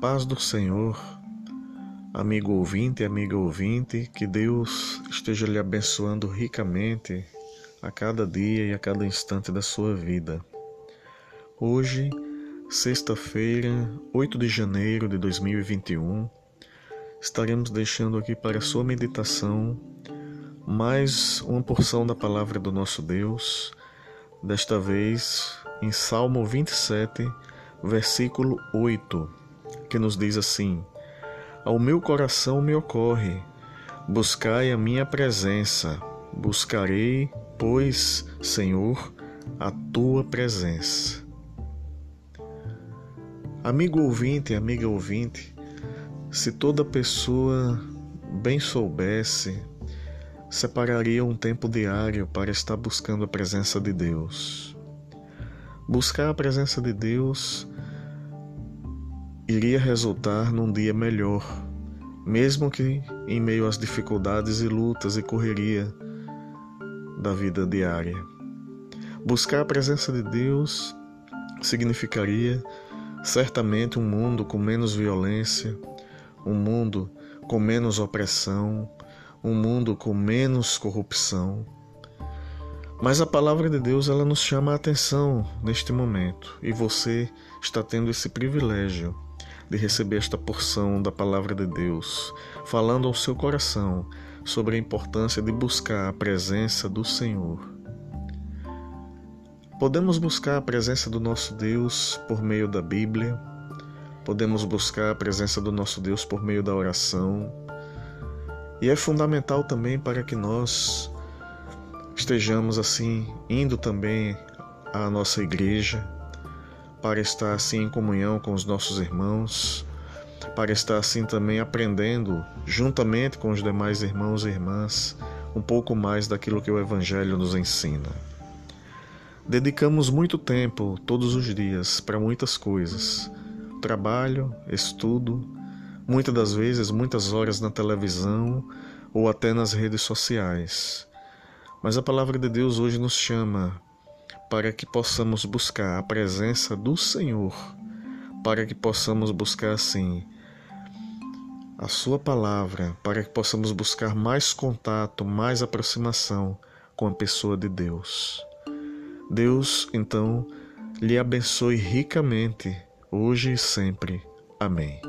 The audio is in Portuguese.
Paz do Senhor, amigo ouvinte amiga ouvinte, que Deus esteja lhe abençoando ricamente a cada dia e a cada instante da sua vida. Hoje, sexta-feira, 8 de janeiro de 2021, estaremos deixando aqui para sua meditação mais uma porção da palavra do nosso Deus, desta vez em Salmo 27, versículo 8 que nos diz assim: Ao meu coração me ocorre, buscai a minha presença, buscarei, pois, Senhor, a tua presença. Amigo ouvinte, amiga ouvinte, se toda pessoa bem soubesse, separaria um tempo diário para estar buscando a presença de Deus. Buscar a presença de Deus iria resultar num dia melhor, mesmo que em meio às dificuldades e lutas e correria da vida diária. Buscar a presença de Deus significaria certamente um mundo com menos violência, um mundo com menos opressão, um mundo com menos corrupção. Mas a palavra de Deus ela nos chama a atenção neste momento e você está tendo esse privilégio de receber esta porção da palavra de Deus, falando ao seu coração sobre a importância de buscar a presença do Senhor. Podemos buscar a presença do nosso Deus por meio da Bíblia, podemos buscar a presença do nosso Deus por meio da oração, e é fundamental também para que nós estejamos assim indo também à nossa igreja, para estar assim em comunhão com os nossos irmãos, para estar assim também aprendendo, juntamente com os demais irmãos e irmãs, um pouco mais daquilo que o Evangelho nos ensina. Dedicamos muito tempo, todos os dias, para muitas coisas: trabalho, estudo, muitas das vezes, muitas horas na televisão ou até nas redes sociais. Mas a palavra de Deus hoje nos chama para que possamos buscar a presença do Senhor, para que possamos buscar assim a Sua palavra, para que possamos buscar mais contato, mais aproximação com a pessoa de Deus. Deus, então, lhe abençoe ricamente, hoje e sempre. Amém.